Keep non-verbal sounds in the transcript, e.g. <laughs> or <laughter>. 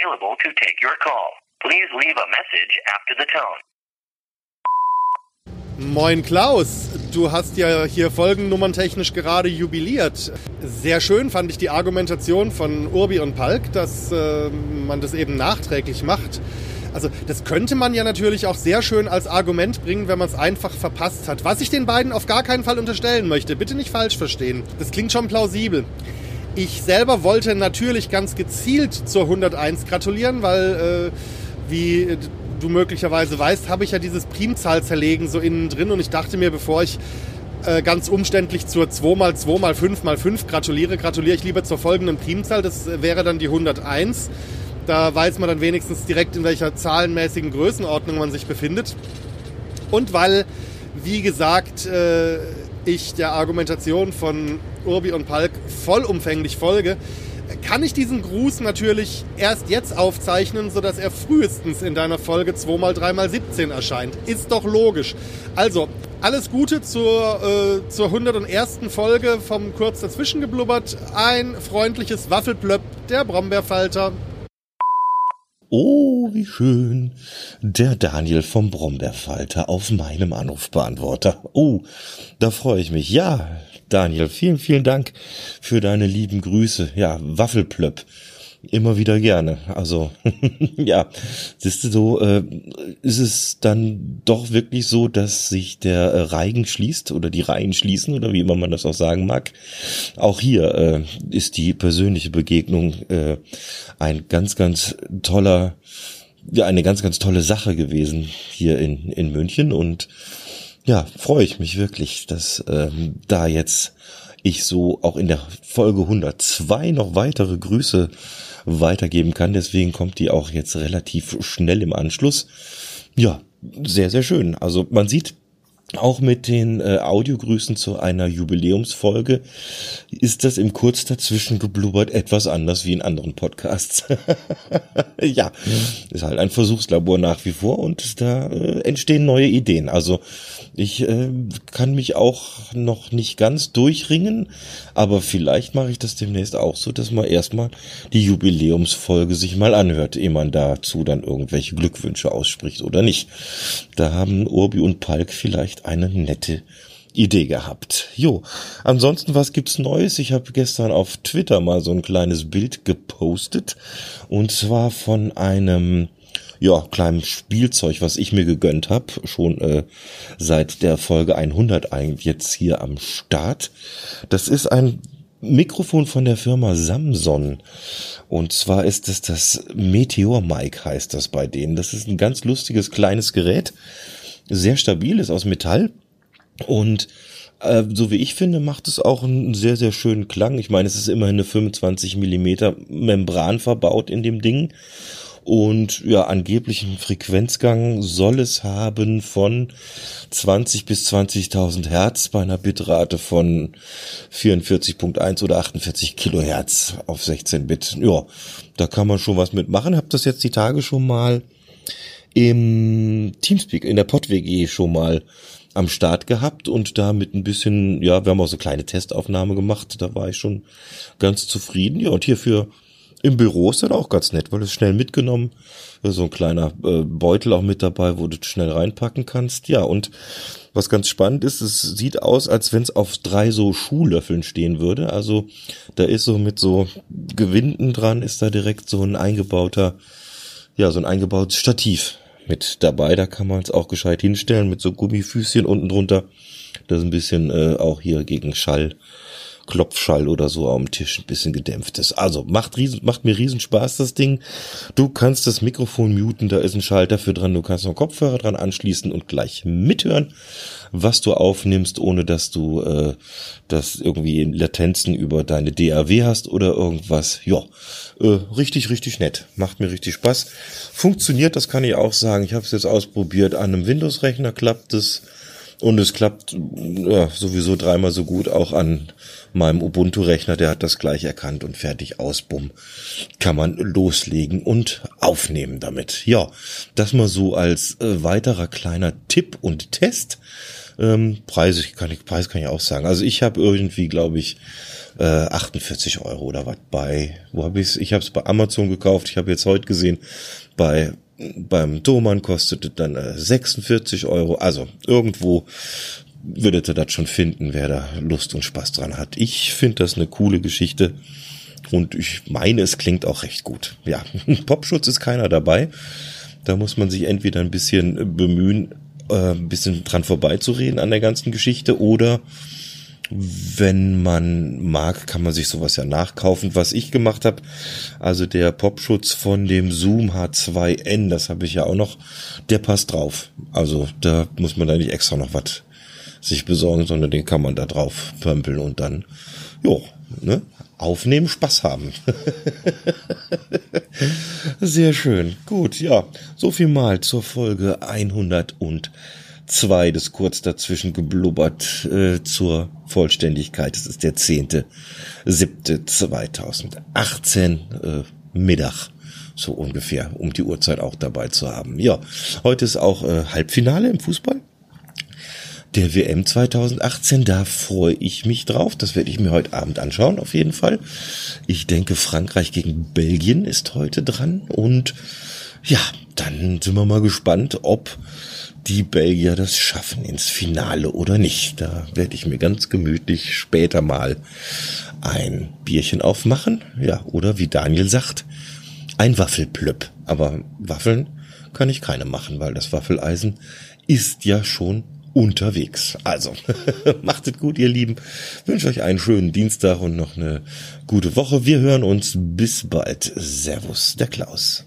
available to take your call. Please leave a message after the tone. Moin Klaus, du hast ja hier folgennummerntechnisch gerade jubiliert. Sehr schön fand ich die Argumentation von Urbi und Palk, dass äh, man das eben nachträglich macht. Also das könnte man ja natürlich auch sehr schön als Argument bringen, wenn man es einfach verpasst hat. Was ich den beiden auf gar keinen Fall unterstellen möchte, bitte nicht falsch verstehen. Das klingt schon plausibel. Ich selber wollte natürlich ganz gezielt zur 101 gratulieren, weil, äh, wie du möglicherweise weißt, habe ich ja dieses Primzahl-Zerlegen so innen drin und ich dachte mir, bevor ich äh, ganz umständlich zur 2x2 x 5 x 5 gratuliere, gratuliere ich lieber zur folgenden Primzahl, das wäre dann die 101. Da weiß man dann wenigstens direkt, in welcher zahlenmäßigen Größenordnung man sich befindet. Und weil, wie gesagt, äh, ich der Argumentation von Urbi und Palk vollumfänglich folge, kann ich diesen Gruß natürlich erst jetzt aufzeichnen, sodass er frühestens in deiner Folge 2x3x17 erscheint. Ist doch logisch. Also, alles Gute zur, äh, zur 101. Folge vom Kurz dazwischen geblubbert. Ein freundliches Waffelplöpp, der Brombeerfalter. Oh, wie schön. Der Daniel vom Brombeerfalter auf meinem Anrufbeantworter. Oh, da freue ich mich. Ja, Daniel, vielen, vielen Dank für deine lieben Grüße. Ja, Waffelplöpp. Immer wieder gerne. Also, <laughs> ja, siehst du so, äh, ist es dann doch wirklich so, dass sich der äh, Reigen schließt oder die Reihen schließen oder wie immer man das auch sagen mag. Auch hier äh, ist die persönliche Begegnung äh, ein ganz, ganz toller, ja, eine ganz, ganz tolle Sache gewesen hier in, in München und ja, freue ich mich wirklich, dass ähm, da jetzt ich so auch in der Folge 102 noch weitere Grüße weitergeben kann. Deswegen kommt die auch jetzt relativ schnell im Anschluss. Ja, sehr, sehr schön. Also man sieht, auch mit den äh, Audiogrüßen zu einer Jubiläumsfolge ist das im Kurz dazwischen geblubbert etwas anders wie in anderen Podcasts. <laughs> ja, ist halt ein Versuchslabor nach wie vor und da äh, entstehen neue Ideen. Also ich äh, kann mich auch noch nicht ganz durchringen, aber vielleicht mache ich das demnächst auch so, dass man erstmal die Jubiläumsfolge sich mal anhört, ehe man dazu dann irgendwelche Glückwünsche ausspricht oder nicht. Da haben Urbi und Palk vielleicht eine nette Idee gehabt. Jo, ansonsten was gibt's Neues? Ich habe gestern auf Twitter mal so ein kleines Bild gepostet und zwar von einem ja, kleinem Spielzeug, was ich mir gegönnt habe, schon äh, seit der Folge 100 eigentlich jetzt hier am Start. Das ist ein Mikrofon von der Firma Samson. Und zwar ist es das Meteor Mic heißt das bei denen. Das ist ein ganz lustiges kleines Gerät. Sehr stabil, ist aus Metall. Und äh, so wie ich finde, macht es auch einen sehr, sehr schönen Klang. Ich meine, es ist immerhin eine 25 Millimeter Membran verbaut in dem Ding. Und ja, angeblichen Frequenzgang soll es haben von 20 bis 20.000 Hertz bei einer Bitrate von 44.1 oder 48 Kilohertz auf 16 Bit. Ja, da kann man schon was mitmachen. Hab das jetzt die Tage schon mal im Teamspeak, in der PodWG schon mal am Start gehabt und da mit ein bisschen, ja, wir haben auch so kleine Testaufnahme gemacht, da war ich schon ganz zufrieden. Ja, und hierfür im Büro ist das auch ganz nett, weil es schnell mitgenommen, so ein kleiner äh, Beutel auch mit dabei, wo du schnell reinpacken kannst. Ja, und was ganz spannend ist, es sieht aus, als wenn es auf drei so Schuhlöffeln stehen würde. Also da ist so mit so Gewinden dran, ist da direkt so ein eingebauter, ja, so ein eingebautes Stativ mit dabei. Da kann man es auch gescheit hinstellen mit so Gummifüßchen unten drunter. Das ein bisschen äh, auch hier gegen Schall Klopfschall oder so am Tisch ein bisschen gedämpft ist. Also macht, riesen, macht mir riesen Spaß das Ding. Du kannst das Mikrofon muten, da ist ein Schalter für dran, du kannst noch Kopfhörer dran anschließen und gleich mithören, was du aufnimmst, ohne dass du äh, das irgendwie in Latenzen über deine DAW hast oder irgendwas. Ja, äh, richtig, richtig nett. Macht mir richtig Spaß. Funktioniert, das kann ich auch sagen. Ich habe es jetzt ausprobiert. An einem Windows-Rechner klappt es. Und es klappt ja, sowieso dreimal so gut auch an meinem Ubuntu-Rechner, der hat das gleich erkannt und fertig aus, bumm, kann man loslegen und aufnehmen damit. Ja, das mal so als äh, weiterer kleiner Tipp und Test. Ähm, Preise kann ich, Preis kann ich auch sagen. Also ich habe irgendwie, glaube ich, äh, 48 Euro oder was bei. Wo habe ich's? Ich habe es bei Amazon gekauft. Ich habe jetzt heute gesehen, bei beim Thomann kostete dann äh, 46 Euro. Also irgendwo würdet ihr das schon finden, wer da Lust und Spaß dran hat. Ich finde das eine coole Geschichte. Und ich meine, es klingt auch recht gut. Ja, <laughs> Popschutz ist keiner dabei. Da muss man sich entweder ein bisschen bemühen, äh, ein bisschen dran vorbeizureden an der ganzen Geschichte oder wenn man mag, kann man sich sowas ja nachkaufen. Was ich gemacht habe, also der Popschutz von dem Zoom H2N, das habe ich ja auch noch, der passt drauf. Also da muss man da nicht extra noch was sich besorgen, sondern den kann man da drauf pömpeln und dann, jo, ne, aufnehmen, Spaß haben. <laughs> Sehr schön. Gut, ja, so viel mal zur Folge 102 des kurz dazwischen geblubbert äh, zur Vollständigkeit. Es ist der 10.7.2018 äh, Mittag so ungefähr, um die Uhrzeit auch dabei zu haben. Ja, heute ist auch äh, Halbfinale im Fußball der WM 2018. Da freue ich mich drauf. Das werde ich mir heute Abend anschauen, auf jeden Fall. Ich denke, Frankreich gegen Belgien ist heute dran. Und ja, dann sind wir mal gespannt, ob die Belgier das schaffen ins Finale oder nicht. Da werde ich mir ganz gemütlich später mal ein Bierchen aufmachen. Ja, oder wie Daniel sagt, ein Waffelplöpp. Aber Waffeln kann ich keine machen, weil das Waffeleisen ist ja schon unterwegs. Also, <laughs> macht es gut, ihr Lieben. Wünsche euch einen schönen Dienstag und noch eine gute Woche. Wir hören uns bis bald. Servus, der Klaus.